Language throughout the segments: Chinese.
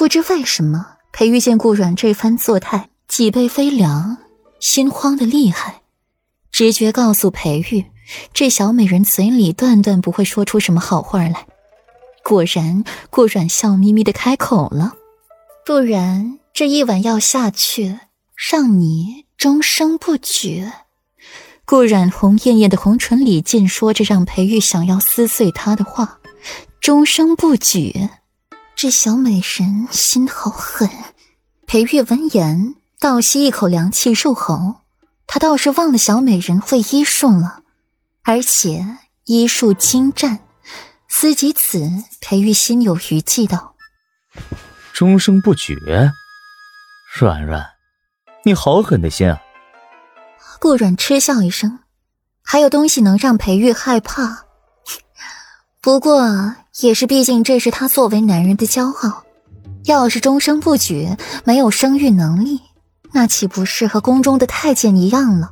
不知为什么，裴玉见顾阮这番作态，脊背飞凉，心慌的厉害。直觉告诉裴玉，这小美人嘴里断断不会说出什么好话来。果然，顾阮笑眯眯的开口了：“不然这一碗药下去，让你终生不举。”顾阮红艳艳的红唇里尽说着让裴玉想要撕碎他的话：“终生不举。”这小美人心好狠。裴玉闻言倒吸一口凉气入喉，他倒是忘了小美人会医术了，而且医术精湛。思及此，裴玉心有余悸道：“终生不绝，软软，你好狠的心啊！”顾阮嗤笑一声，还有东西能让裴玉害怕？不过也是，毕竟这是他作为男人的骄傲。要是终生不举，没有生育能力，那岂不是和宫中的太监一样了？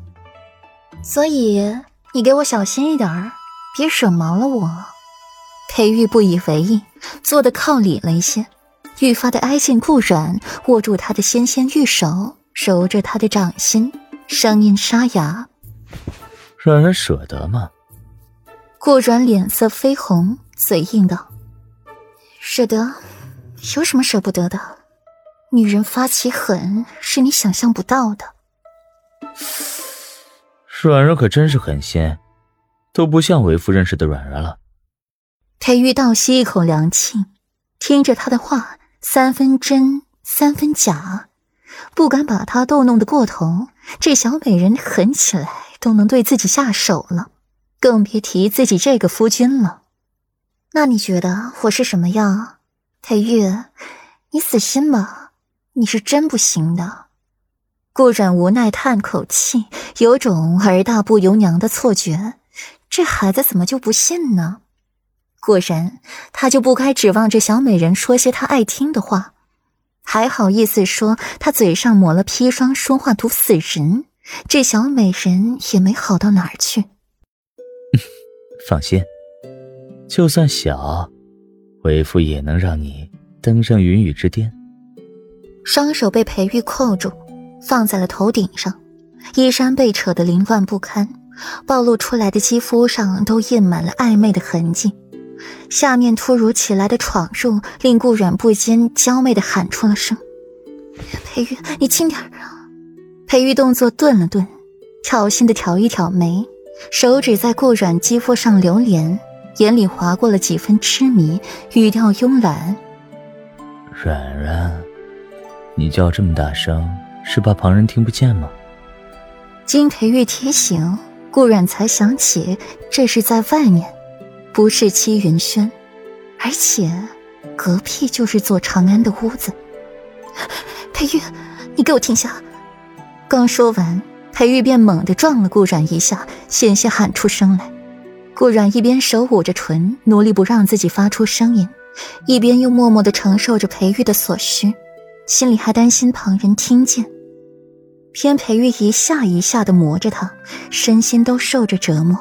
所以你给我小心一点儿，别惹毛了我。裴玉不以为意，坐的靠里了一些，愈发的挨近顾阮，握住他的纤纤玉手，揉着他的掌心。声音沙哑，软软舍得吗？顾软脸色绯红，嘴硬道：“舍得，有什么舍不得的？女人发起狠，是你想象不到的。”软软可真是狠心，都不像为夫认识的软软了。裴玉倒吸一口凉气，听着他的话，三分真，三分假。不敢把他逗弄得过头，这小美人狠起来都能对自己下手了，更别提自己这个夫君了。那你觉得我是什么样，裴玉？你死心吧，你是真不行的。顾阮无奈叹口气，有种儿大不由娘的错觉。这孩子怎么就不信呢？果然，他就不该指望这小美人说些他爱听的话。还好意思说他嘴上抹了砒霜，说话毒死人。这小美人也没好到哪儿去。放心，就算小，为夫也能让你登上云雨之巅。双手被裴玉扣住，放在了头顶上，衣衫被扯得凌乱不堪，暴露出来的肌肤上都印满了暧昧的痕迹。下面突如其来的闯入，令顾软不禁娇媚的喊出了声：“裴玉，你轻点儿。”裴玉动作顿了顿，挑衅的挑一挑眉，手指在顾软肌肤上流连，眼里划过了几分痴迷，语调慵懒：“软软，你叫这么大声，是怕旁人听不见吗？”金培玉提醒，顾阮才想起这是在外面。不是七云轩，而且隔壁就是座长安的屋子。裴玉，你给我停下！刚说完，裴玉便猛地撞了顾阮一下，险些喊出声来。顾阮一边手捂着唇，努力不让自己发出声音，一边又默默的承受着裴玉的所需，心里还担心旁人听见。偏裴玉一下一下的磨着他，身心都受着折磨。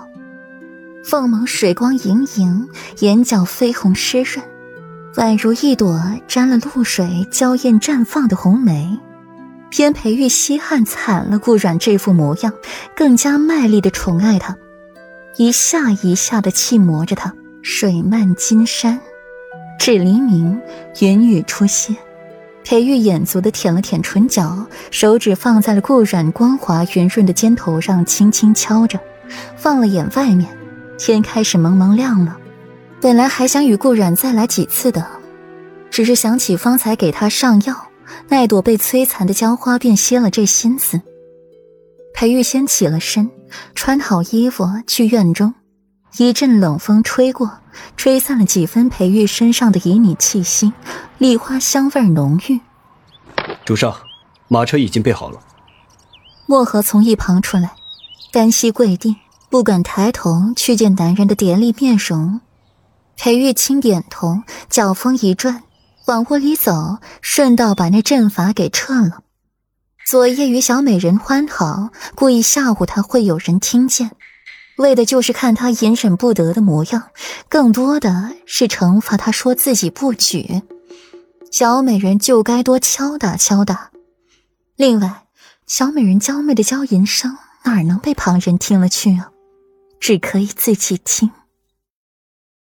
凤眸水光盈盈，眼角绯红湿润，宛如一朵沾了露水、娇艳绽放的红梅。偏裴玉稀罕惨了顾阮这副模样，更加卖力的宠爱她，一下一下的气磨着她，水漫金山，至黎明，云雨初歇。裴玉眼足的舔了舔唇角，手指放在了顾阮光滑圆润的肩头上，轻轻敲着，放了眼外面。天开始蒙蒙亮了，本来还想与顾阮再来几次的，只是想起方才给他上药，那朵被摧残的娇花，便歇了这心思。裴玉先起了身，穿好衣服去院中，一阵冷风吹过，吹散了几分裴玉身上的旖旎气息，梨花香味浓郁。主上，马车已经备好了。墨荷从一旁出来，单膝跪地。不敢抬头去见男人的典丽面容，裴玉轻点头，脚风一转，往屋里走，顺道把那阵法给撤了。昨夜与小美人欢好，故意吓唬她会有人听见，为的就是看她隐忍不得的模样，更多的是惩罚她说自己不举。小美人就该多敲打敲打。另外，小美人娇媚的娇吟声哪能被旁人听了去啊？只可以自己听。